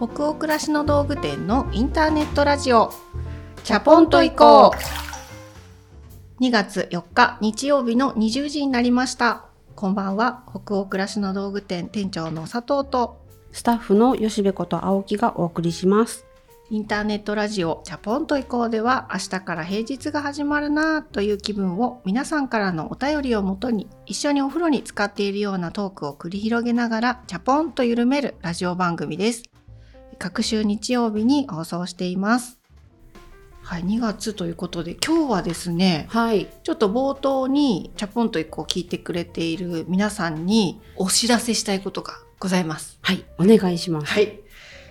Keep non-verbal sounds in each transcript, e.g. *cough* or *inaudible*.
北欧暮らしの道具店のインターネットラジオ。チャポンと行こう。2月4日日曜日の20時になりました。こんばんは。北欧暮らしの道具店店長の佐藤とスタッフの吉部こと青木がお送りします。インターネットラジオチャポンと行こうでは明日から平日が始まるなという気分を皆さんからのお便りをもとに一緒にお風呂に使っているようなトークを繰り広げながらチャポンと緩めるラジオ番組です。各週日曜日に放送しています。はい、2月ということで今日はですね、はい、ちょっと冒頭にチャポンと一個聞いてくれている皆さんにお知らせしたいことがございます。はい、お願いします。はい。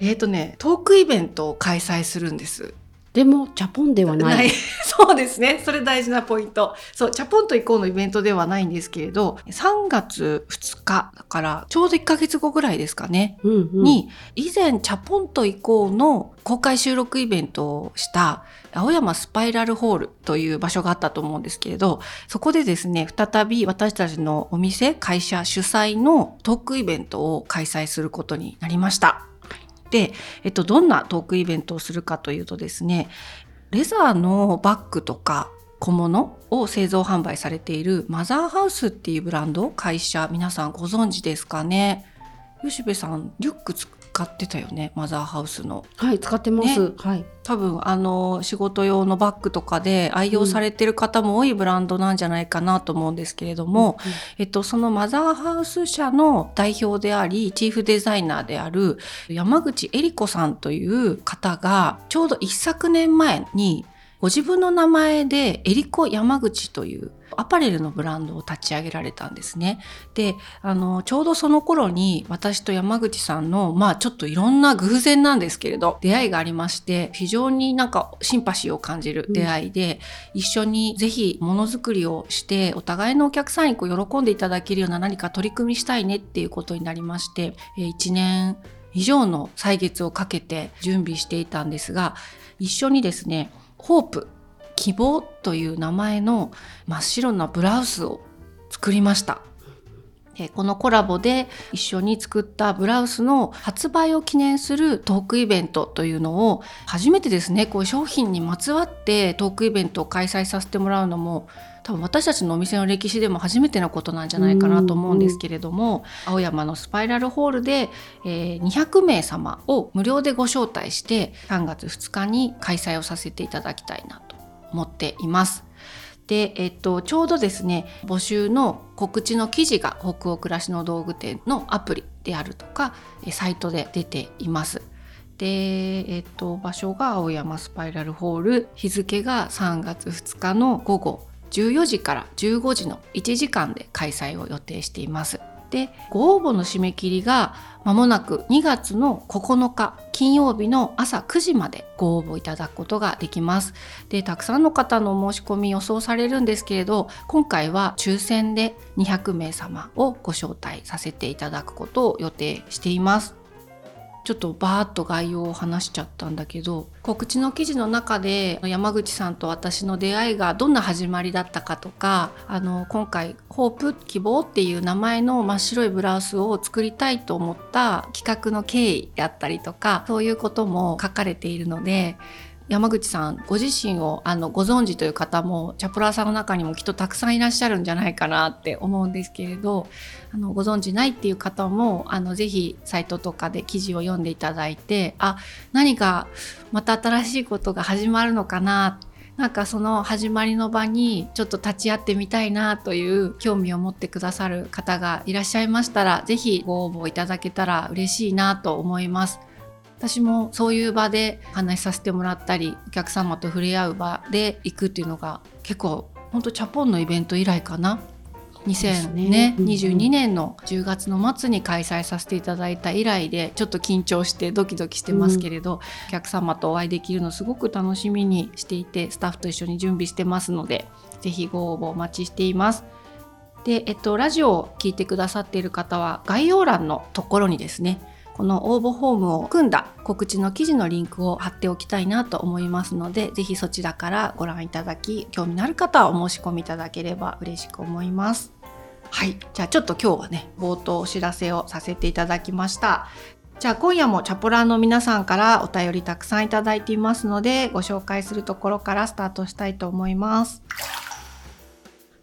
えっ、ー、とね、トークイベントを開催するんです。でも、チャポンではない。*laughs* そうですね。それ大事なポイント。そう、チャポンと行こうのイベントではないんですけれど、3月2日だから、ちょうど1ヶ月後ぐらいですかね。うんうん、に、以前、チャポンと行こうの公開収録イベントをした青山スパイラルホールという場所があったと思うんですけれど、そこでですね、再び私たちのお店、会社主催のトークイベントを開催することになりました。えっと、どんなトークイベントをするかというとですね、レザーのバッグとか小物を製造販売されているマザーハウスっていうブランド会社皆さんご存知ですかね？吉部さんリュック使ってたよねマザーハウスの。はい使ってます、ね、はい。多分あの仕事用のバッグとかで愛用されてる方も多いブランドなんじゃないかなと思うんですけれども、うんうん、えっと、そのマザーハウス社の代表でありチーフデザイナーである山口恵里子さんという方がちょうど一昨年前にご自分の名前でエリコ山口というアパレルのブランドを立ち上げられたんですね。で、あの、ちょうどその頃に私と山口さんの、まあちょっといろんな偶然なんですけれど、出会いがありまして、非常になんかシンパシーを感じる出会いで、うん、一緒にぜひものづくりをして、お互いのお客さんにこう喜んでいただけるような何か取り組みしたいねっていうことになりまして、1年以上の歳月をかけて準備していたんですが、一緒にですね、ホープ希望という名前の真っ白なブラウスを作りました。このコラボで一緒に作ったブラウスの発売を記念するトークイベントというのを初めてですね。こう商品にまつわってトークイベントを開催させてもらうのも多分私たちのお店の歴史でも初めてのことなんじゃないかなと思うんですけれども青山のスパイラルホールで、え、200名様を無料でご招待して3月2日に開催をさせていただきたいなと。思っています。で、えっと、ちょうどですね募集の告知の記事が北欧暮らしの道具店のアプリであるとかサイトで出ています。で、えっと、場所が青山スパイラルホール日付が3月2日の午後14時から15時の1時間で開催を予定しています。でご応募の締め切りがまもなく2月の9日金曜日の朝9時までご応募いただくことができます。でたくさんの方の申し込み予想されるんですけれど今回は抽選で200名様をご招待させていただくことを予定しています。ちょっとバーッと概要を話しちゃったんだけど告知の記事の中で山口さんと私の出会いがどんな始まりだったかとかあの今回「ホープ希望」っていう名前の真っ白いブラウスを作りたいと思った企画の経緯であったりとかそういうことも書かれているので山口さんご自身をあのご存知という方もチャプラーさんの中にもきっとたくさんいらっしゃるんじゃないかなって思うんですけれどあのご存知ないっていう方もあのぜひサイトとかで記事を読んでいただいてあ何かまた新しいことが始まるのかななんかその始まりの場にちょっと立ち会ってみたいなという興味を持ってくださる方がいらっしゃいましたら是非ご応募いただけたら嬉しいなと思います。私もそういう場で話させてもらったりお客様と触れ合う場で行くっていうのが結構ほんとチャポンのイベント以来かな。2022、ね。22年の10月の末に開催させていただいた以来でちょっと緊張してドキドキしてますけれど、うん、お客様とお会いできるのすごく楽しみにしていてスタッフと一緒に準備してますので是非ご応募お待ちしています。で、えっと、ラジオを聴いてくださっている方は概要欄のところにですねこの応募フォームを組んだ告知の記事のリンクを貼っておきたいなと思いますので、ぜひそちらからご覧いただき、興味のある方はお申し込みいただければ嬉しく思います。はい。じゃあちょっと今日はね、冒頭お知らせをさせていただきました。じゃあ今夜もチャポラーの皆さんからお便りたくさんいただいていますのでご紹介するところからスタートしたいと思います。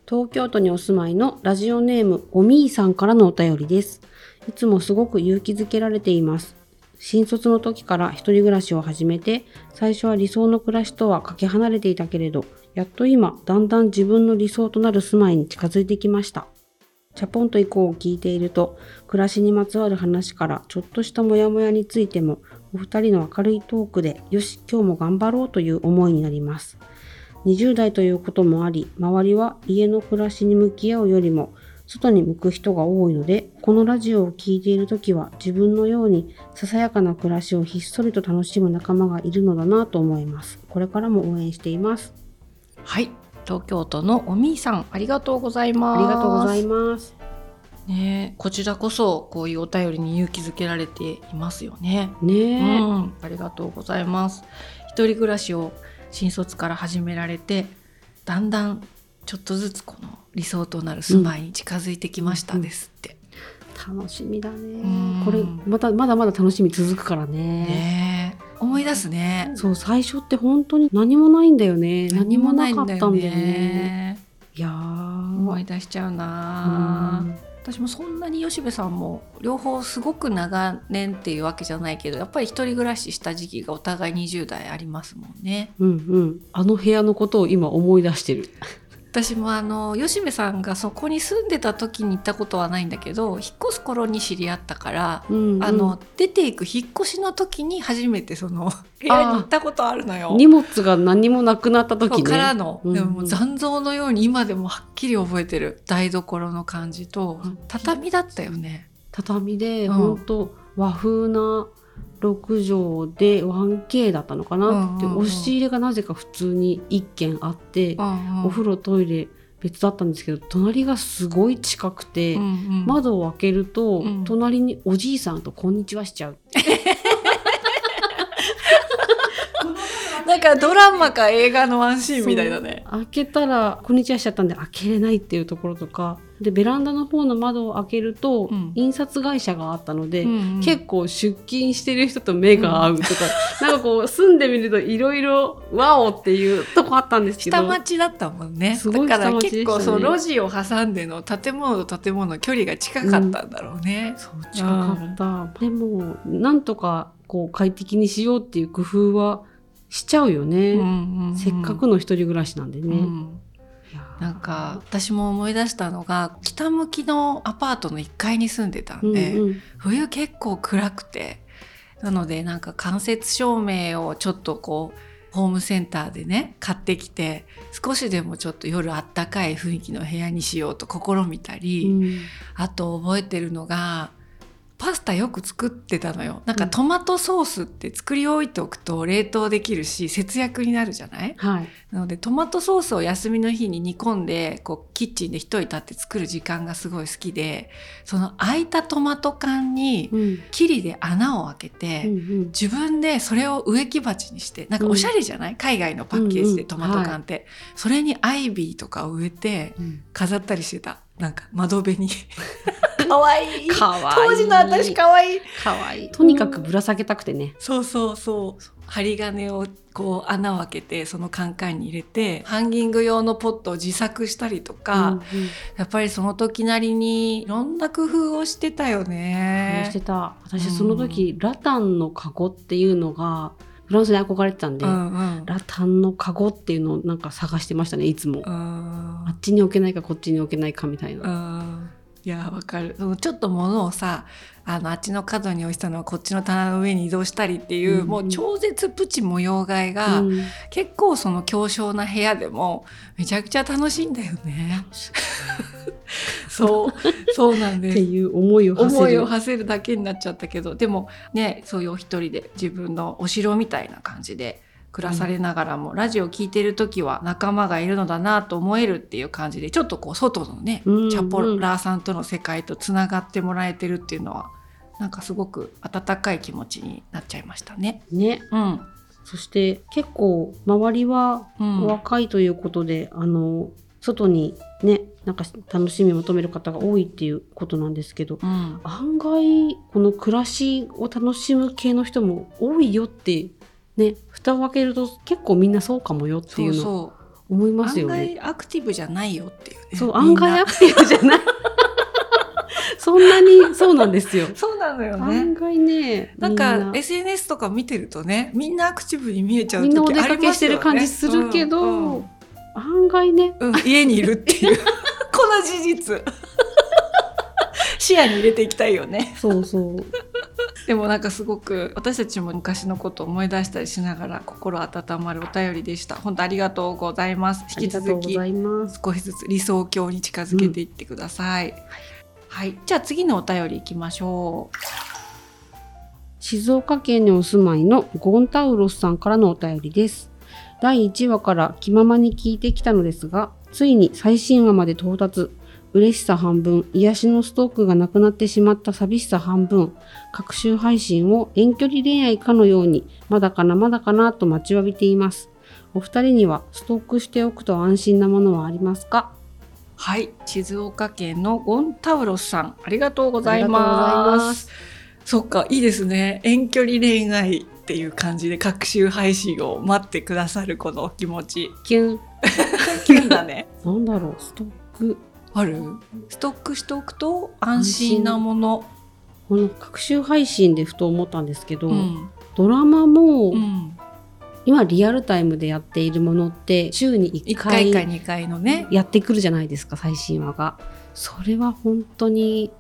東京都にお住まいのラジオネームおみーさんからのお便りです。いつもすごく勇気づけられています。新卒の時から一人暮らしを始めて、最初は理想の暮らしとはかけ離れていたけれど、やっと今、だんだん自分の理想となる住まいに近づいてきました。チャポンと以降を聞いていると、暮らしにまつわる話からちょっとしたモヤモヤについても、お二人の明るいトークで、よし、今日も頑張ろうという思いになります。20代ということもあり、周りは家の暮らしに向き合うよりも、外に向く人が多いので、このラジオを聴いているときは自分のようにささやかな暮らしをひっそりと楽しむ仲間がいるのだなと思います。これからも応援しています。はい、東京都のおみーさんありがとうございます。ありがとうございます。ねえこちらこそこういうお便りに勇気づけられていますよね。ねえ、うん、ありがとうございます。一人暮らしを新卒から始められて、だんだんちょっとずつこの理想となる住まいに近づいてきましたですって。楽しみだねん。これ、また、まだまだ楽しみ続くからね。ねえ思い出すね。そう、最初って本当に何もないんだよね。何もなかったんだよね。ね。いやー。思い出しちゃうな。私もそんなに吉部さんも両方すごく長年っていうわけじゃないけどやっぱり一人暮らしした時期がお互い20代ありますもんね。うんうん。あの部屋のことを今思い出してる。私もあの吉部さんがそこに住んでた時に行ったことはないんだけど引っ越す頃に知り合ったから、うんうんあの出ていく引っ越しの時に初めてその部屋に行ったことあるのよ。荷物が何もなくなった時ね。からの、うんうんでも残像のように今でもはっきり覚えてる台所の感じとうん畳だったよね。畳で、うんほんと和風な6畳で 1K だったのかな、うんうんうん。で押し入れがなぜか普通に1軒あって、お風呂トイレ別だったんですけど隣がすごい近くて、うんうん。窓を開けると、うん。隣におじいさんと「こんにちは」しちゃう。*laughs* なんかドラマか映画のワンシーンみたいだね。開けたら「こんにちは」しちゃったんで開けれないっていうところとか。でベランダの方の窓を開けると、うん。印刷会社があったので、うんうん。結構出勤してる人と目が合うとか、*laughs* なんかこう住んでみるといろいろワオっていうとこあったんですけど。下町だったもんね。すごいだから結構そう路地を挟んでの建物と建物の距離が近かったんだろうね。そう近かった、でもなんとかこう快適にしようっていう工夫はしちゃうよね、うんうんうん。せっかくの一人暮らしなんでね、なんか私も思い出したのが北向きのアパートの1階に住んでたんで、うんうん。冬結構暗くてなのでなんか間接照明をちょっとこうホームセンターでね買ってきて少しでもちょっと夜あったかい雰囲気の部屋にしようと試みたり、うん。あと覚えてるのがパスタよく作ってたのよ。なんかトマトソースって作り置いておくと冷凍できるし節約になるじゃない？はい。なのでトマトソースを休みの日に煮込んでこうキッチンで一人立って作る時間がすごい好きでその空いたトマト缶にうん。キリで穴を開けて、うんうん。自分でそれを植木鉢にしてなんかおしゃれじゃない、海外のパッケージでトマト缶って、それにアイビーとかを植えてうん。飾ったりしてたなんか窓辺に。*laughs* かわい。いかわい。い当時の私かわい。いかわい。いとにかくぶら下げたくてね。そうそうそう。針金をこう穴を開けてそのカンカンに入れてハンギング用のポットを自作したりとか、うんうん。やっぱりその時なりにいろんな工夫をしてたよしてね。た。私その時、ラタンのカゴっていうのがフランスに憧れてたんで、うんうん。ラタンのカゴっていうのをなんか探してましたねいつも、うんあっちに置けないかこっちに置けないかみたいな、うん。いやわかる。ちょっと物をさあのあっちの角に置いてたのはこっちの棚の上に移動したりっていう、うんもう超絶プチ模様替えが、うん。結構その強小な部屋でもめちゃくちゃ楽しいんだよね。そうそうなんです。っていう思いを馳せる。思いを馳せるだけになっちゃったけどでもねそういうお一人で自分のお城みたいな感じで暮らされながらも、ラジオ聞いてる時は仲間がいるのだなと思えるっていう感じでちょっとこう外のね、うんチャポラーさんとの世界とつながってもらえてるっていうのはなんかすごく温かい気持ちになっちゃいましたね。ね。うん、そして結構周りは若いということで、あの外にねなんか楽しみを求める方が多いっていうことなんですけどうん。案外この暮らしを楽しむ系の人も多いよってね蓋を開けると結構みんなそうかもよっていうのそう思います案よね。外アクティブじゃないよっていうね。そう案外アクティブじゃないそんなにそうなんですよ。*laughs* そうなのよね。案外ねなんかみんな。SNS とか見てるとねみんなアクティブに見えちゃうみんなお出時ありますよね。かけしてる感じするけど、うんうん。案外ね。うん家にいるっていう。*laughs* この事実。*laughs* 視野に入れていきたいよね。そうそう。でもなんかすごく私たちも昔のことを思い出したりしながら心温まるお便りでした。本当ありがとうございます。引き続き。少しずつ理想郷に近づけていってください、はいはいじゃあ次のお便りいきましょう静岡県にお住まいのゴンタウロスさんからのお便りです。第1話から気ままに聞いてきたのですが、ついに最新話まで到達。嬉しさ半分、癒しのストークがなくなってしまった寂しさ半分、各週配信を遠距離恋愛かのように、まだかなまだかなと待ちわびています。お二人にはストックしておくと安心なものはありますか？はい静岡県のゴンタウロスさんありがとうございまます。すそっかいいですね。遠距離恋愛っていう感じで各週配信を待ってくださるこのお気持ち。キュン。キュンだね。*laughs* なんだろう、ストック。ある？ストックしておくと安心なもの。この各週配信でふと思ったんですけど、うん。ドラマも、うん今リアルタイムでやっているものって週に1 1回回か2回のね。やってくるじゃないですか最新話が。それは本当に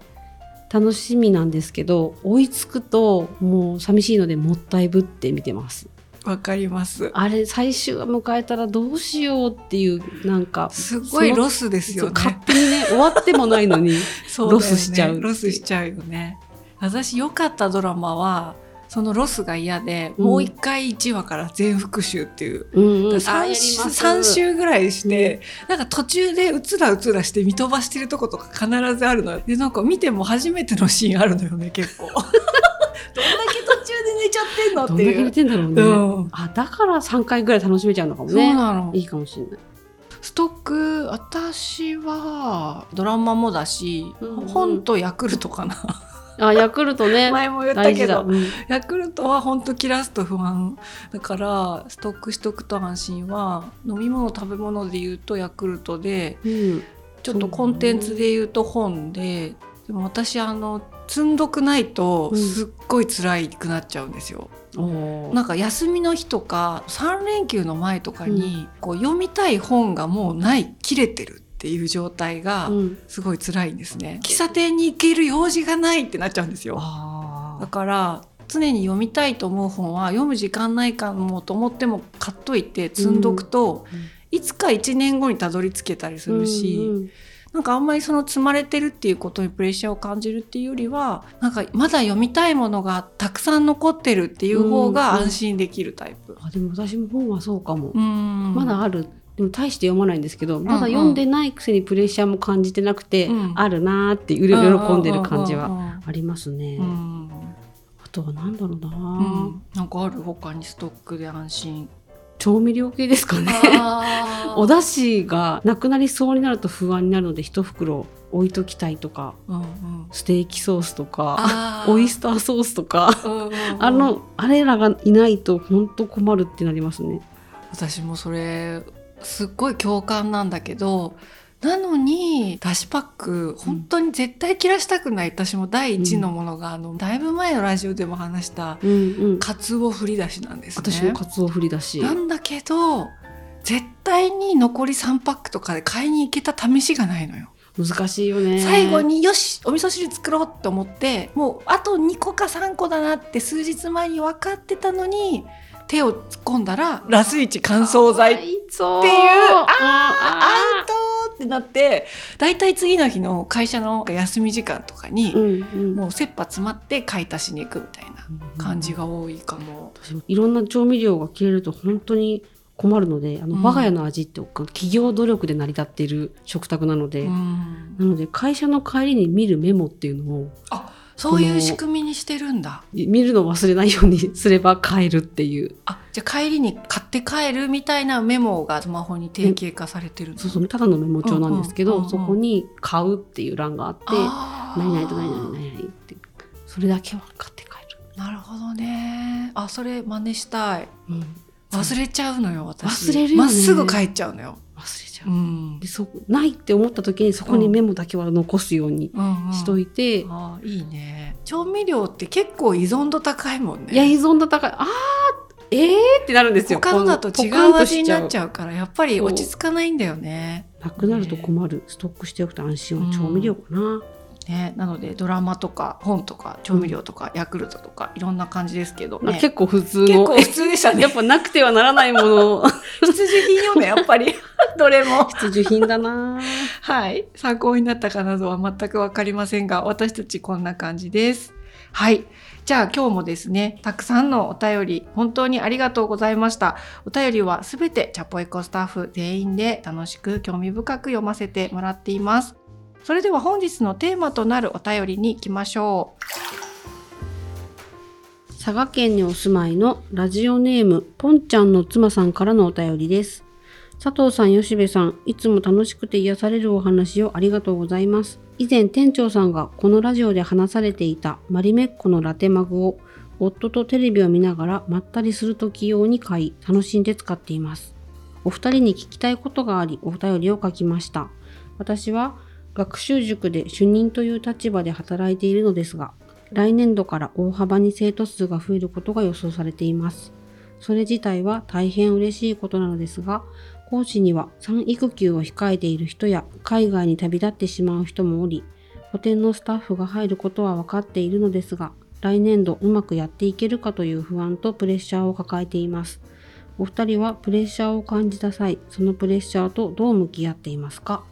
楽しみなんですけど追いつくともう寂しいのでもったいぶって見てます。わかります。あれ最終話迎えたらどうしようっていうなんかすごいロスですよそう勝ね手にね終わってもないのに *laughs* ね。ロスしちゃう。ロスしちゃうよね。私良かったドラマはそのロスが嫌で、うん。もう一回1話から全復習っていう。うんうん、あやり3ま週す。三週ぐらいして、なんか途中でうつらうつらして見飛ばしてるとことか必ずあるのよ。でなんか見ても初めてのシーンあるのよね結構。*laughs* どんだけ途中で寝ちゃってんのどんだけ見っていう、てんだろうね、うん。あだから3回ぐらい楽しめちゃうのかもそうねなの。いいかもしれない。ストック私はドラマもだし、うんうん。本とヤクルトかなあヤクルトね。*laughs* 前も言ったけど。うん。ヤクルトは本当切らすと不安だからストックしとくと安心は飲み物食べ物で言うとヤクルトでうん。ちょっとコンテンツで言うと本ででも私あの積んどくないとうん。すっごい辛くなっちゃうんですよ。おー。なんか休みの日とか3連休の前とかに、こう読みたい本がもうない切れてるっていう状態がうん。すごい辛いんですね。喫茶店に行ける用事がないってなっちゃうんですよ。あだから常に読みたいと思う本は読む時間ないかもと思っても買っといて積んどくと、うんいつか1年後にたどり着けたりするし、うんうん。なんかあんまりその積まれてるっていうことにプレッシャーを感じるっていうよりはなんかまだ読みたいものがたくさん残ってるっていう方が安心できるタイプ。あでも私も本はそうかも、うん。まだあるでも大して読まないんですけどまだ読んでないくせにプレッシャーも感じてなくて、うん。あるなーって喜んでる感じはは。ありますね、うん。あとはなんだろうな、うん。なんかある他にストックで安心。調味料系ですかね。*laughs* お出汁がなくなりそうになると不安になるので一袋置いときたいとかうんうん。ステーキソースとかオイスターソースとかあのあれらがいないと本当困るってなりますね。私もそれすっごい共感なんだけどなのにだしパック本当に絶対切らしたくない、私も第一のものが、あのだいぶ前のラジオでも話したうんうん。かつお振り出しなんですね。私もカツオ振りだし。なんだけど絶対に残り3パックとかで買いに行けた試しがないのよ。難しいよね。最後によしお味噌汁作ろうって思ってもうあと2個か3個だなって数日前に分かってたのに手を突っ込んだらラスイチ乾燥剤っていうああアウトってなって大体次の日の会社の休み時間とかに、うんうん。もう切羽詰まって買い足しに行くみたいな感じが多いかも。私もいろんな調味料が切れると本当に困るので、あの、うん我が家の味って企業努力で成り立っている食卓なので、うんなので会社の帰りに見るメモっていうのをそういう仕組みにしてるんだ。見るのを忘れないようにすれば買えるっていう。あ、じゃあ帰りに買って帰るみたいなメモがスマホに定型化されてるそうそうただのメモ帳なんですけど、うんうんうんうん。そこに「買う」っていう欄があって何々と何々何々ってそれだけは買って帰なるほどね。あ、それ真似したい。る、うん、忘れちゃうのよ、私。忘れるよね。まっすぐ帰っちゃうのよ。忘れちゃう、うん。で。そないって思った時にそこにメモだけは残すようにうん。うんしといて、あーいいね。調味料って結構依存度高いもんね。いや依存度高い。あーえー？ってなるんですよ。他のだと違う味になっしちゃうからやっぱり落ち着かないんだよね。なくなると困る、ストックしておくと安心は調味料かな、ねなのでドラマとか本とか調味料とかヤクルトとかいろんな感じですけどね。結構普通の結構普通でしたね *laughs* やっ。ぱなくてはならないもの *laughs* 必需品よねやっぱり *laughs* どれも。必需品だなはい。参考になったかなどは全くわかりませんが、私たちこんな感じです。はい。じゃあ今日もですね、たくさんのお便り、本当にありがとうございました。お便りはすべてチャポエコスタッフ全員で楽しく興味深く読ませてもらっています。それでは本日のテーマとなるお便りに行きましょう佐賀県にお住まいのラジオネームポンちゃんの妻さんからのお便りです。佐藤さん吉部さんいつも楽しくて癒されるお話をありがとうございます。以前店長さんがこのラジオで話されていたマリメッコのラテマグを夫とテレビを見ながらまったりする時用に買い楽しんで使っています。お二人に聞きたいことがありお便りを書きました。私は学習塾で主任という立場で働いているのですが来年度から大幅に生徒数が増えることが予想されています。それ自体は大変嬉しいことなのですが、講師には産育休を控えている人や海外に旅立ってしまう人もおり、補填のスタッフが入ることは分かっているのですが、来年度うまくやっていけるかという不安とプレッシャーを抱えています。お二人はプレッシャーを感じた際、そのプレッシャーとどう向き合っていますか？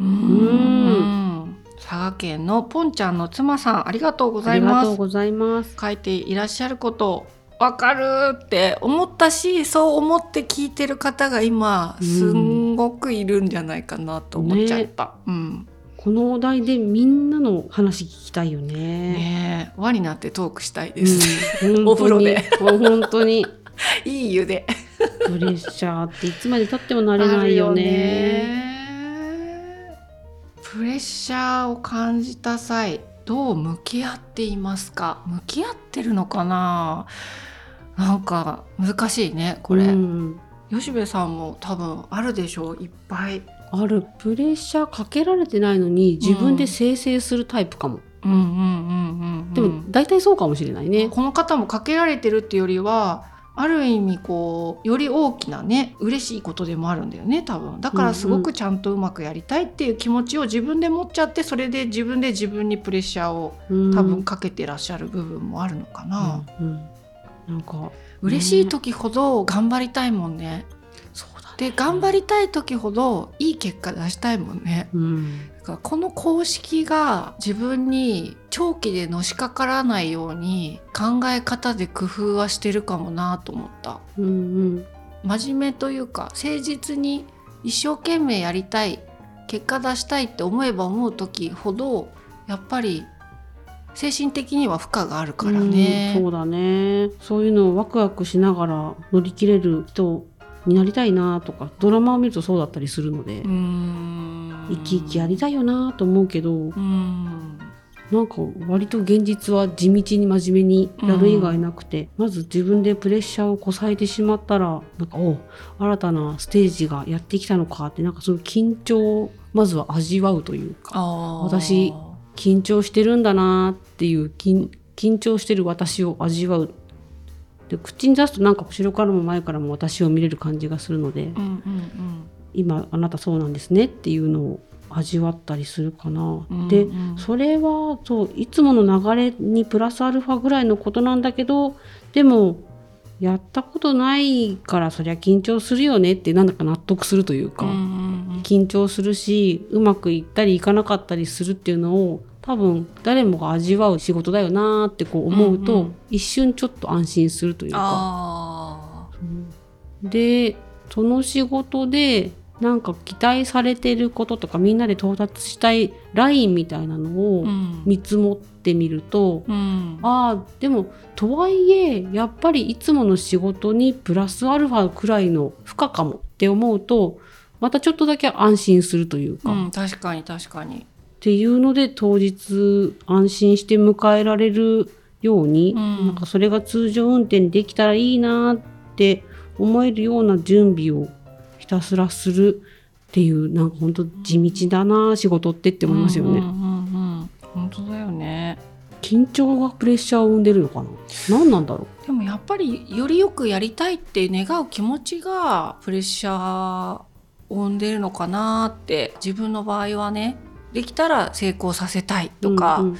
う。ん。佐賀県のポンちゃんの妻さん、ありがとうございありがます。とうございます。書いていらっしゃることわかるって思ったしそう思って聞いてる方が今うんすんごくいるんじゃないかなと思っちゃった。うん、このお題でみんなの話聞きたいよね。ねえ輪になってトークしたいです。うん、*laughs* お風呂で本当に本当にいい湯で。プレッシャーっていつまでたってもなれないよね。レッシャーを感じた際どう向き合っていますか？向き合ってるのかな？なんか難しいねこれ。うん吉部さんも多分あるでしょう？いっぱい。あるプレッシャーかけられてないのに自分で生成するタイプかも。うんうんうんうん、でも大体そうかもしれないね。この方もかけられてるっていうよりはある意味こうより大きなね嬉しいことでもあるんだよね多分。だからすごくちゃんとうまくやりたいっていう気持ちを自分で持っちゃってそれで自分で自分にプレッシャーをうん。多分かけてらっしゃる部分もあるのかな、うんうん。なんか。嬉しい時ほど頑張りたいもんね。で頑張りたい時ほどいい結果出したいもんね。うん。だからこの公式が自分に長期でのしかからないように考え方で工夫はしてるかもなと思った。うんうん。真面目というか誠実に一生懸命やりたい結果出したいって思えば思う時ほどやっぱり精神的には負荷があるからね。うんそうだね。そういうのをワクワクしながら乗り切れる人になりたいなとかドラマを見るとそうだったりするので、うーん生き生きやりたいよなと思うけどうん。なんか割と現実は地道に真面目にやる以外なくて、まず自分でプレッシャーをこさえてしまったらなんかお新たなステージがやってきたのかってなんかその緊張をまずは味わうというか私緊張してるんだなっていう緊緊張してる私を味わう。で口に出すとなんか後ろからも前からも私を見れる感じがするのでうんうん今あなたそうなんですねっていうのを味わったりするかな。うんでうん。うんそれはそういつもの流れにプラスアルファぐらいのことなんだけどでもやったことないからそりゃ緊張するよねってなんだか納得するというか、うんうんうん。緊張するしうまくいったりいかなかったりするっていうのを多分誰もが味わう仕事だよなーってこう思うと、うんうん。一瞬ちょっと安心するというか。あでその仕事でなんか期待されてることとかみんなで到達したいラインみたいなのをうん。見積もってみると、うん。ああでもとはいえやっぱりいつもの仕事にプラスアルファくらいの負荷かもって思うとまたちょっとだけ安心するというか、っうん、確かに確かに。ていうので当日安心して迎えられるように、うん。なんかそれが通常運転できたらいいなって思えるような準備をひたすらするっていうなんか本当地道だな仕事ってって思いますよね。うんうんうんうん。本当だよね。緊張がプレッシャーを生んでるのかな？何なんだろでもやっぱりよりよくやりたいって願う気持ちがプレッシャーを生んでるのかなって自分の場合はね。できたら成功させたいうとか、うんうん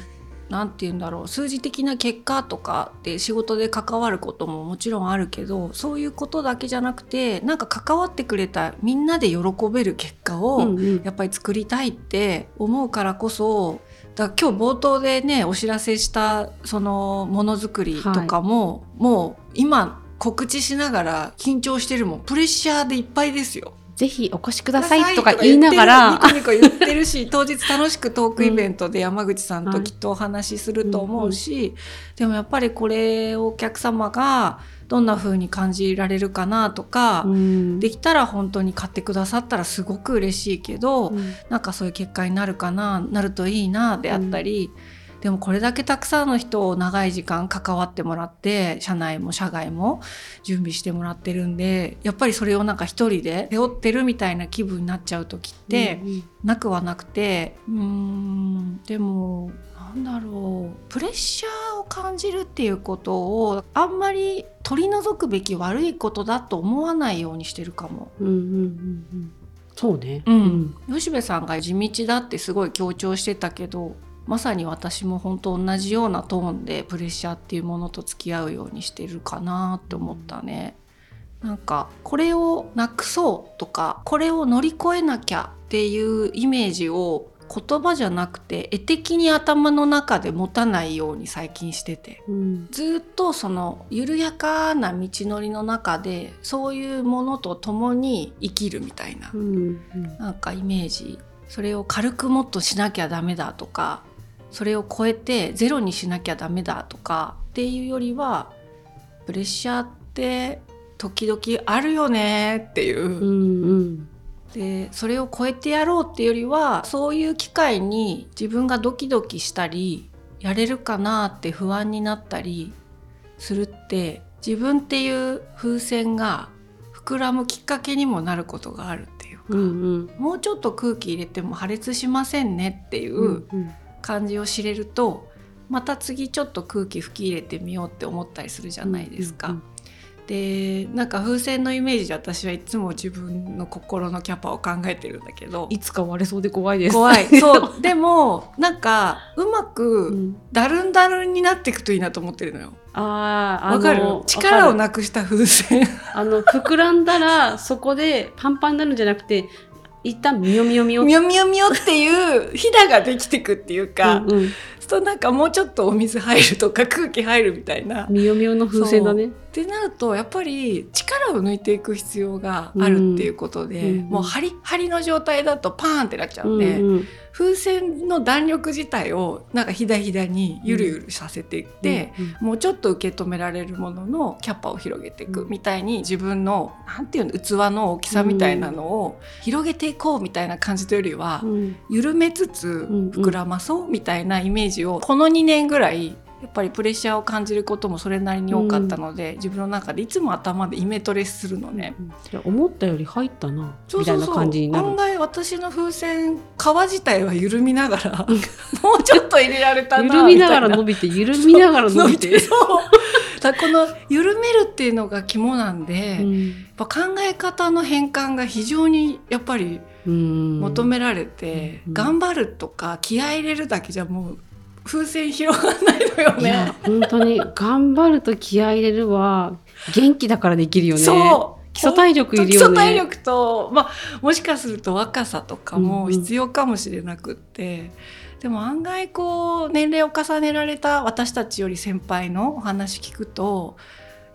なんて言うんだろう数字的な結果とかって仕事で関わることももちろんあるけどそういうことだけじゃなくてなんか関わってくれたみんなで喜べる結果を、やっぱり作りたいって思うからこそだから今日冒頭でねお知らせしたそのものづくりとかも、もう今告知しながら緊張してるもん。プレッシャーでいっぱいですよ。ぜひお越しくださいとか言いながら。ニコニコ言ってるし *laughs* 当日楽しくトークイベントで山口さんときっとお話しすると思うし、でもやっぱりこれをお客様がどんな風に感じられるかなとか、うん。できたら本当に買ってくださったらすごく嬉しいけど、うん。なんかそういう結果になるかななるといいなであったり、でもこれだけたくさんの人を長い時間関わってもらって社内も社外も準備してもらってるんでやっぱりそれをなんか一人で背負ってるみたいな気分になっちゃう時ってうんなくはなくてうーんでもなんだろうプレッシャーを感じるっていうことをあんまり取り除くべき悪いことだと思わないようにしてるかも。うんうんうんうんそうね。うん吉部さんが地道だってすごい強調してたけどまさに私も本当同じようなトーンでプレッシャーっていうものと付き合うようにしてるかなって思ったね。なんかこれをなくそうとかこれを乗り越えなきゃっていうイメージを言葉じゃなくて絵的に頭の中で持たないように最近してて。うん。ずっとその緩やかな道のりの中でそういうものと共に生きるみたいな。うんうん。なんかイメージ。それを軽くもっとしなきゃダメだとかそれを超えてゼロにしなきゃダメだとかっていうよりはプレッシャーって時々あるよねっていう、うんうん。でそれを超えてやろうっていうよりはそういう機会に自分がドキドキしたりやれるかなって不安になったりするって自分っていう風船が膨らむきっかけにもなることがあるっていうか、うんうん。もうちょっと空気入れても破裂しませんねっていううん感じを知れるとまた次ちょっと空気吹き入れてみようって思ったりするじゃないですか。うんでなんか風船のイメージで私はいつも自分の心のキャパを考えてるんだけど。いつか割れそうで怖いです。怖い。*laughs* そう。でもなんかうまうくん。だるんだるんになっていくといいなと思ってるのよ。ああ、あわかる？の力をなくした風船。*laughs* あの膨らんだらそこでパンパンになるんじゃなくて一旦ミヨミヨミヨみよみよみよっていうひだができてくっていうか、うんうん。そうなんかもうちょっとお水入るとか空気入るみたいな。ミヨミヨの風船だね。ってなるとやっぱり力を抜いていく必要があるっていうことで、うんもう針針の状態だとパーンってなっちゃううんで、うん風船の弾力自体をなんかひだひだにゆるゆるさせていって、うんもうちょっと受け止められるもののキャパを広げていくうん。みたいに自分のなんていうの器の大きさみたいなのを広げていこうみたいな感じというよりは、うん。緩めつつん膨らまそうみたいなイメージをこの2年ぐらいやっぱりプレッシャーを感じることもそれなりに多かったので、自分の中でいつも頭でイメトレするのね。いや思ったより入ったな。みたいな感じになる。案。外私の風船皮自体は緩みながら *laughs* もうちょっと入れられたな緩みながら伸びて緩みながら伸びて。そうだこの緩めるっていうのが肝なんで、やっうんぱ考え方の変換が非常にやっぱりうん。求められて、うん。頑張るとか気合い入れるだけじゃもう風船広がらないのよね。本当に頑張ると気合い入れるは元気だからできるよね。そう基礎体力いるよね基礎体力と、まあ、もしかすると若さとかもうんうん必要かもしれなくって、でも案外こう年齢を重ねられた私たちより先輩のお話聞くと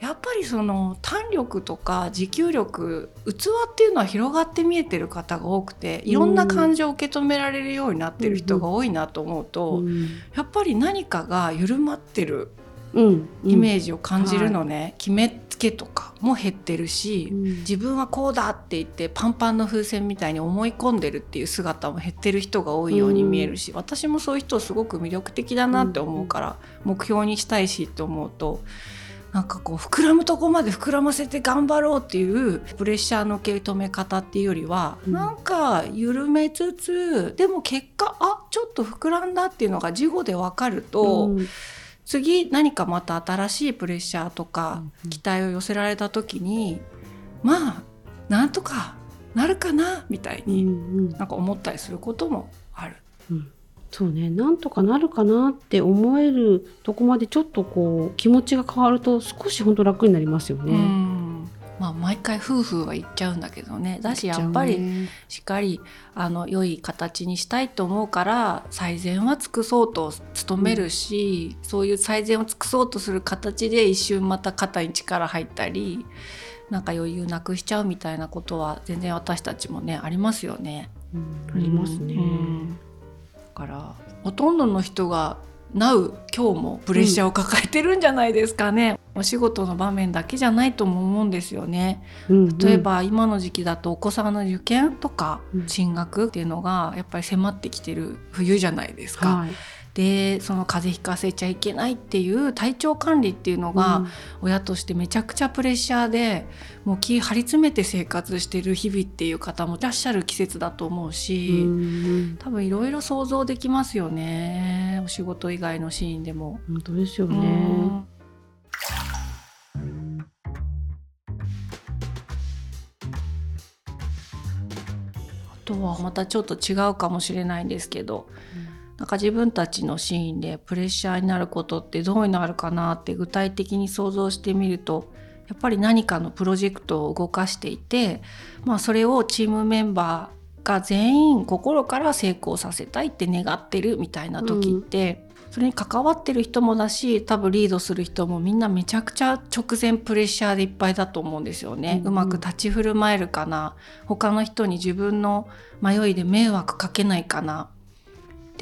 やっぱりその胆力とか持久力器っていうのは広がって見えてる方が多くていろんな感情を受け止められるようになってる人が多いなと思うと、うん。やっぱり何かが緩まってるうん。イメージを感じるのね、決めつけとかも減ってるし、うん。自分はこうだって言ってパンパンの風船みたいに思い込んでるっていう姿も減ってる人が多いように見えるし、私もそういう人すごく魅力的だなって思うから、目標にしたいしって思うとなんかこう膨らむとこまで膨らませて頑張ろうっていうプレッシャーの受け止め方っていうよりは、うんなんか緩めつつでも結果あちょっと膨らんだっていうのが事後で分かると。うん次何かまた新しいプレッシャーとかうん期待を寄せられた時に、まあなんとかなるかなみたいうんにうんなんか思ったりすることもある。うんそうねなんとかなるかなって思えるとこまでちょっとこう気持ちが変わると少し本当楽になりますよね。うんまあ毎回夫婦は言っちゃうんだけどねだしやっぱりねしっかりあの良い形にしたいと思うから最善は尽くそうと努めるし、そういう最善を尽くそうとする形で一瞬また肩に力入ったりなんか余裕なくしちゃうみたいなことは全然私たちもねありますよね。うんありますね。うんだからほとんどの人がなう今日もプレッシャーを抱えてるんじゃないですかね、お仕事の場面だけじゃないとも思うんですよね。うん例えば今の時期だとお子さんの受験とかうん。進学っていうのがやっぱり迫ってきてる冬じゃないですか、はいでその風邪ひかせちゃいけないっていう体調管理っていうのが、うん。親としてめちゃくちゃプレッシャーでもう気張り詰めて生活してる日々っていう方もいらっしゃる季節だと思うし、うん。多分いろいろ想像できますよね。お仕事以外のシーンでも。本当ですようね。とはまたちょっと違うかもしれないんですけどなんか自分たちのシーンでプレッシャーになることってどういうのあるかなって具体的に想像してみるとやっぱり何かのプロジェクトを動かしていて、まあ、それをチームメンバーが全員心から成功させたいって願ってるみたいな時って、それに関わってる人もだし多分リードする人もみんなめちゃくちゃ直前プレッシャーでいっぱいだと思うんですよね。うん。うまく立ち振る舞えるかな。他の人に自分の迷いで迷惑かけないかな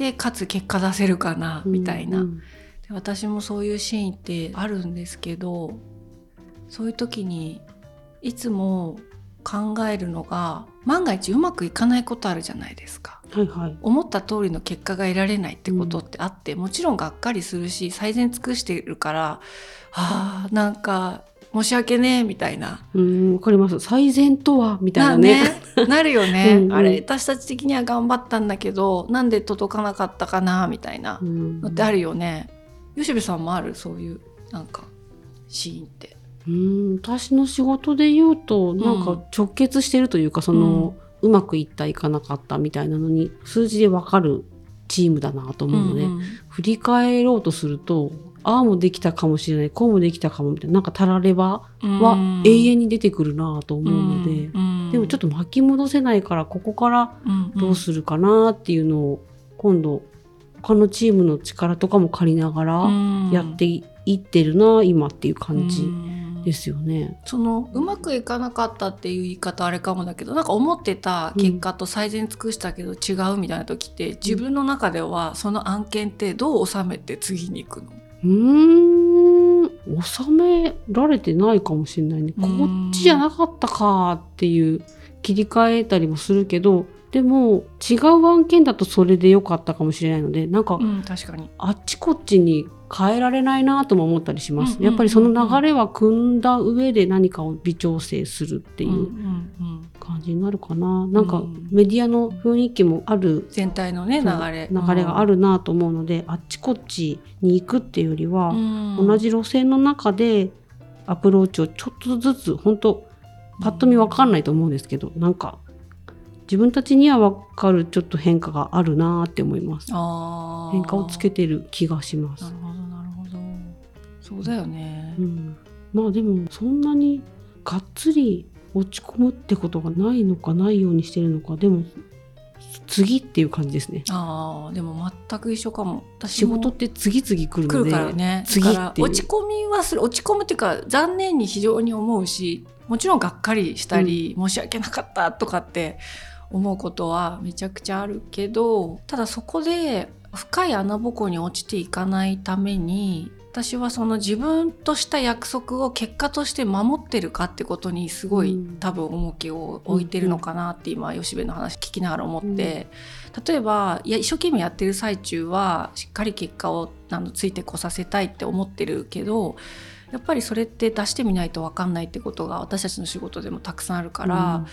でかつ結果出せるかなみたいな、うんで私もそういうシーンってあるんですけどそういう時にいつも考えるのが万が一うまくいかないことあるじゃないですか。はいはい。思った通りの結果が得られないってことってあって、もちろんがっかりするし最善尽くしているからあーなんか申し訳ねえみたいな。うんわかります。最善とはみたいななね。ねなるよね *laughs* うんうんあれ私たち的には頑張ったんだけどなんで届かなかったかなみたいなうんのってあるよね。吉部さんもある？そういうなんかシーンって。うん私の仕事で言うとなんか直結してるというか、その、うまくいったいかなかったみたいなのに数字でわかるチームだなと思うので、うんうん振り返ろうとするとああもできたかもしれないこうもできたかもみたいななんかたらればは永遠に出てくるなと思うので、でもちょっと巻き戻せないからここからどうするかなっていうのを今度他のチームの力とかも借りながらやっていってるな今っていう感じですよね。そのうまくいかなかったっていう言い方あれかもだけどなんか思ってた結果と最善尽くしたけど違うみたいな時って、自分の中ではその案件ってどう収めて次に行くの？うん収められてないかもしれないね。こっちじゃなかったかっていう切り替えたりもするけどでも違う案件だとそれで良かったかもしれないのでなんかうん確かに。あっちこっちに変えられないなとも思ったりします。やっぱりその流れは組んだ上で何かを微調整するっていう感じになるかな。なんかうんメディアの雰囲気もある全体のね流れ流れがあるなと思うので、あっちこっちに行くっていうよりは、うん同じ路線の中でアプローチをちょっとずつ本当パッと見わかんないと思うんですけど、なんか自分たちにはわかるちょっと変化があるなって思います。あー。変化をつけてる気がします。なる。ほどなるほど。そうだよね。う、ん、まあでもそんなにがっつり落ち込むってことがないのかないようにしてるのか。でも次っていう感じですね。ああでも全く一緒かも。仕事って次々来るので来るからね。次って落ち込みはする。落ち込むっていうか残念に非常に思うしもちろんがっかりしたり、申し訳なかったとかって思うことはめちゃくちゃあるけどただそこで深い穴ぼこに落ちていかないために私はその自分とした約束を結果として守ってるかってことにすごい、うん。多分重きを置いてるのかなって今吉部の話聞きながら思って、例えばいや一生懸命やってる最中はしっかり結果をあのついてこさせたいって思ってるけどやっぱりそれって出してみないと分かんないってことが私たちの仕事でもたくさんあるから、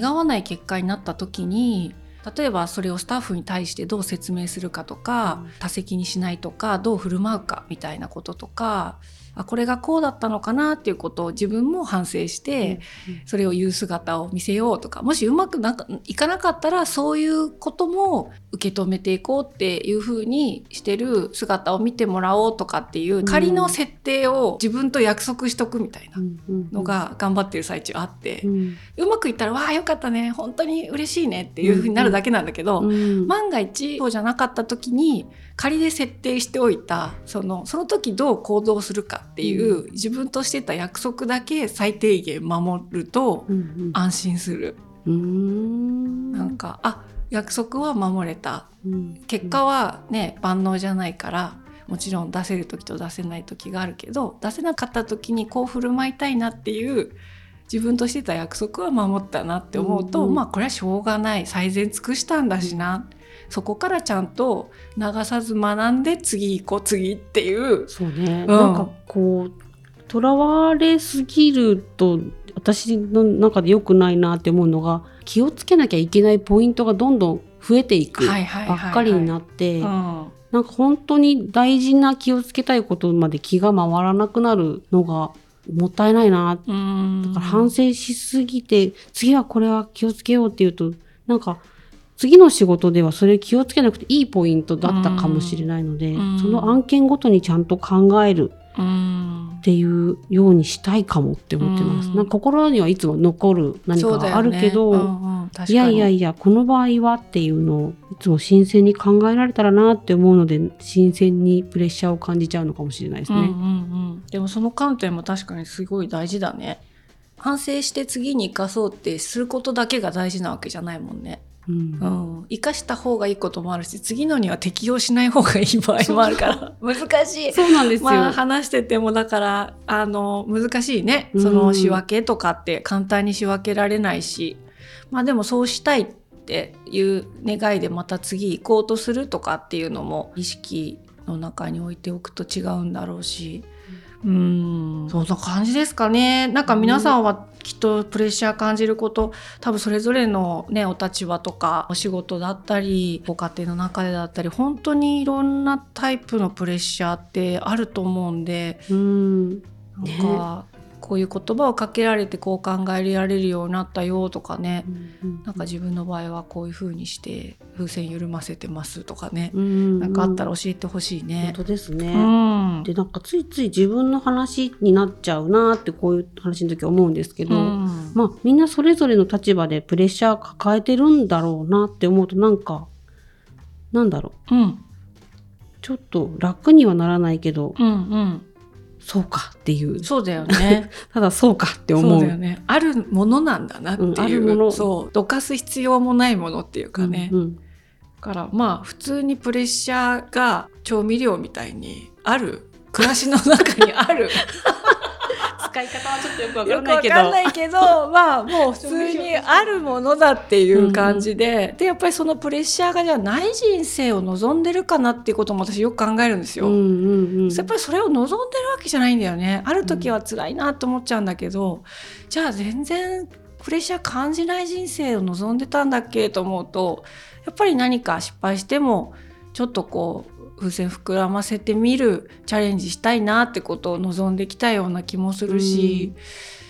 願わない結果になった時に例えばそれをスタッフに対してどう説明するかとか、うん。多責にしないとかどう振る舞うかみたいなこととかあこれがこうだったのかなっていうことを自分も反省して、それを言う姿を見せようとかもしうまくなんかいかなかったらそういうことも受け止めていこうっていうふうにしてる姿を見てもらおうとかっていう仮の設定を自分と約束しとくみたいなのが頑張ってる最中あってう、まくいったら「わあよかったね本当に嬉しいね」っていうふうになるだけなんだけど、うん。万が一そうじゃなかった時に仮で設定しておいたそのその時どう行動するかっていう、自分としてた約束だけ最低限守るとうんうん。安心する、うーん。なんかあ約束は守れた。うん。結果はね万能じゃないからもちろん出せる時と出せない時があるけど出せなかった時にこう振る舞いたいなっていう自分としてた約束は守ったなって思うと、うんうん。まあこれはしょうがない。最善尽くしたんだしな、そこからちゃんと流さず学んで次行こう次っていう。そうね、ん。なんかこうとらわれすぎると私の中で良くないなって思うのが気をつけなきゃいけないポイントがどんどん増えていくばっかりになって、うん。なんか本当に大事な気をつけたいことまで気が回らなくなるのがもったいないな。うんだから反省しすぎて、次はこれは気をつけようっていうとなんか次の仕事ではそれ気をつけなくていいポイントだったかもしれないので、うん。その案件ごとにちゃんと考えるうん。っていうようにしたいかもって思ってます。うん。なんか心にはいつも残る何かがあるけど、うんうん。いやいやいやこの場合はっていうのをいつも新鮮に考えられたらなって思うので新鮮にプレッシャーを感じちゃうのかもしれないですね。うんうんうん、でもその観点も確かにすごい大事だね。反省して次に生かそうってすることだけが大事なわけじゃないもんね、うん。うん、生かした方がいいこともあるし次のには適用しない方がいい場合もあるから。*laughs* 難しい。そうなんですよ。まあ話しててもだからあの難しいね。うん。その仕分けとかって簡単に仕分けられないし。まあでもそうしたいっていう願いでまた次行こうとするとかっていうのも意識の中に置いておくと違うんだろうし。うん、そんな感じですかね。なんか皆さんはきっとプレッシャー感じること、多分それぞれのね、お立場とか、お仕事だったり、ご家庭の中でだったり、本当にいろんなタイプのプレッシャーってあると思うんで、うん。なんか、こういう言葉をかけられてこう考えられるようになったよとかね、なんか自分の場合はこういう風にして風船緩ませてますとかね、うんなんかあったら教えてほしいね。本。当ですね。うん。でなんかついつい自分の話になっちゃうなってこういう話の時は思うんですけど、うん。まあみんなそれぞれの立場でプレッシャー抱えてるんだろうなって思うとなんかなんだろう。うん。ちょっと楽にはならないけどうんうんそうかっていうそうだよね。*laughs* ただそうかって思そううだよね。あるものなんだなってうんあいう、るものそう、どかす必要もないものっていうかね。うんうんだからまあ普通にプレッシャーが調味料みたいにある暮らしの中にある。*laughs* 使い方はちょっとよくわよくわかんないけど、*laughs* まあもう普通にあるものだっていう感じで、でやっぱりそのプレッシャーがじゃあない人生を望んでるかなっていうことも私よく考えるんですよ。うんうんうん。やっぱりそれを望んでるわけじゃないんだよね。ある時は辛いなと思っちゃうんだけど、じゃあ全然プレッシャー感じない人生を望んでたんだっけと思うとやっぱり何か失敗してもちょっとこう風船膨らませてみるチャレンジしたいなってことを望んできたような気もするし、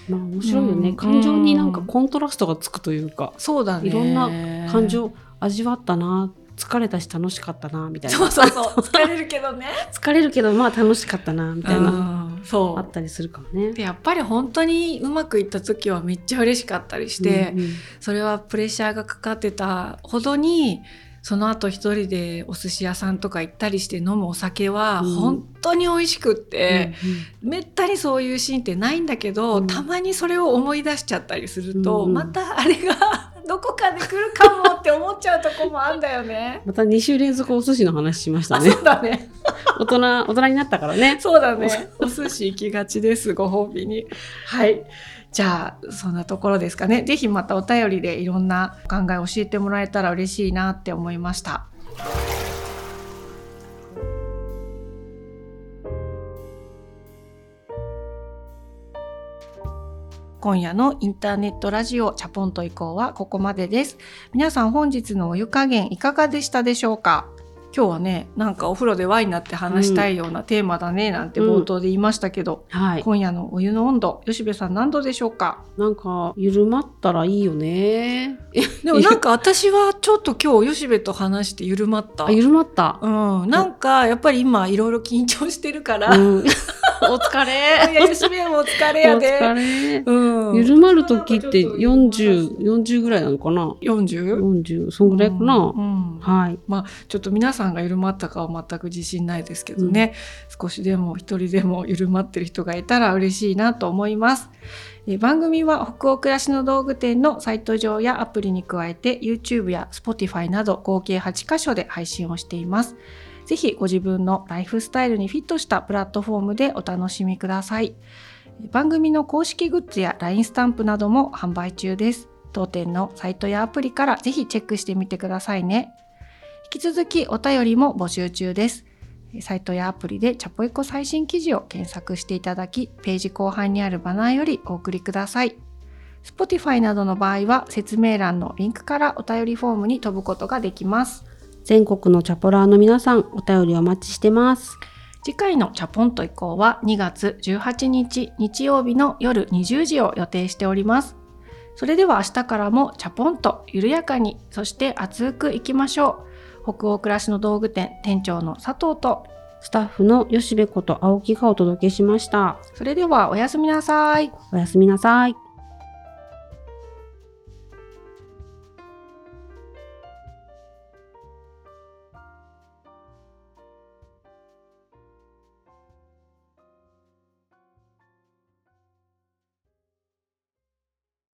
まあ面白いよね、うん。感情になんかコントラストがつくというか、そうだね。いろんな感情味わったな疲れたし楽しかったなみたいな。そうそうそう。*laughs* 疲れるけどね。疲れるけどまあ楽しかったなみたいな、うん。そう。あったりするかもね。でやっぱり本当にうまくいった時はめっちゃ嬉しかったりして、うんうん。それはプレッシャーがかかってたほどにその後一人でお寿司屋さんとか行ったりして飲むお酒はうん。本当に美味しくって、めったにそういうシーンってないんだけど、うん。たまにそれを思い出しちゃったりすると、うん。またあれがどこかで来るかもって思っちゃうとこもあんだよね。*laughs* また2週連続お寿司の話しましたあね。そうだね。大人、大人になったからね。そうだね。お寿司行きがちです、ご褒美に。はい。じゃあ、そんなところですかね。ぜひまたお便りでいろんな考えを教えてもらえたら嬉しいなって思いました。今夜のインターネットラジオチャポンと以降はここまでです。皆さん本日のお湯加減いかがでしたでしょうか？今日はね、なんかお風呂でワインになって話したいようなテーマだねなんて冒頭で言いましたけど、はい。今夜のお湯の温度、吉部さん何度でしょうか？なんか、緩まったらいいよね。でもなんか私はちょっと今日吉部と話して緩まった。あ、緩まった。うん、なんかやっぱり今いろいろ緊張してるから、うん。*laughs* お疲いれ。お疲れやおで。疲れ。うん、緩まる時って40、40ぐらいなのかな？40? 40、そんぐらいかな、うんはい。まあちょっと皆さんが緩まったかは全く自信ないですけどね、少しでも一人でも緩まってる人がいたら嬉しいなと思います。えー番組は北欧暮らしの道具店のサイト上やアプリに加えて YouTube や Spotify など合計8箇所で配信をしています。ぜひご自分のライフスタイルにフィットしたプラットフォームでお楽しみください。番組の公式グッズや LINE スタンプなども販売中です。当店のサイトやアプリからぜひチェックしてみてくださいね。引き続きお便りも募集中です。サイトやアプリでチャポイコ最新記事を検索していただき、ページ後半にあるバナーよりお送りください。Spotify などの場合は説明欄のリンクからお便りフォームに飛ぶことができます。全国のチャポラーの皆さん、お便りお待ちしてます。次回のチャポンと以降は2月18日日曜日の夜20時を予定しております。それでは明日からもチャポンと緩やかに、そして熱くいきましょう。北欧暮らしの道具店店長の佐藤と、スタッフの吉部こと青木がお届けしました。それではおやすみなさい。おやすみなさい。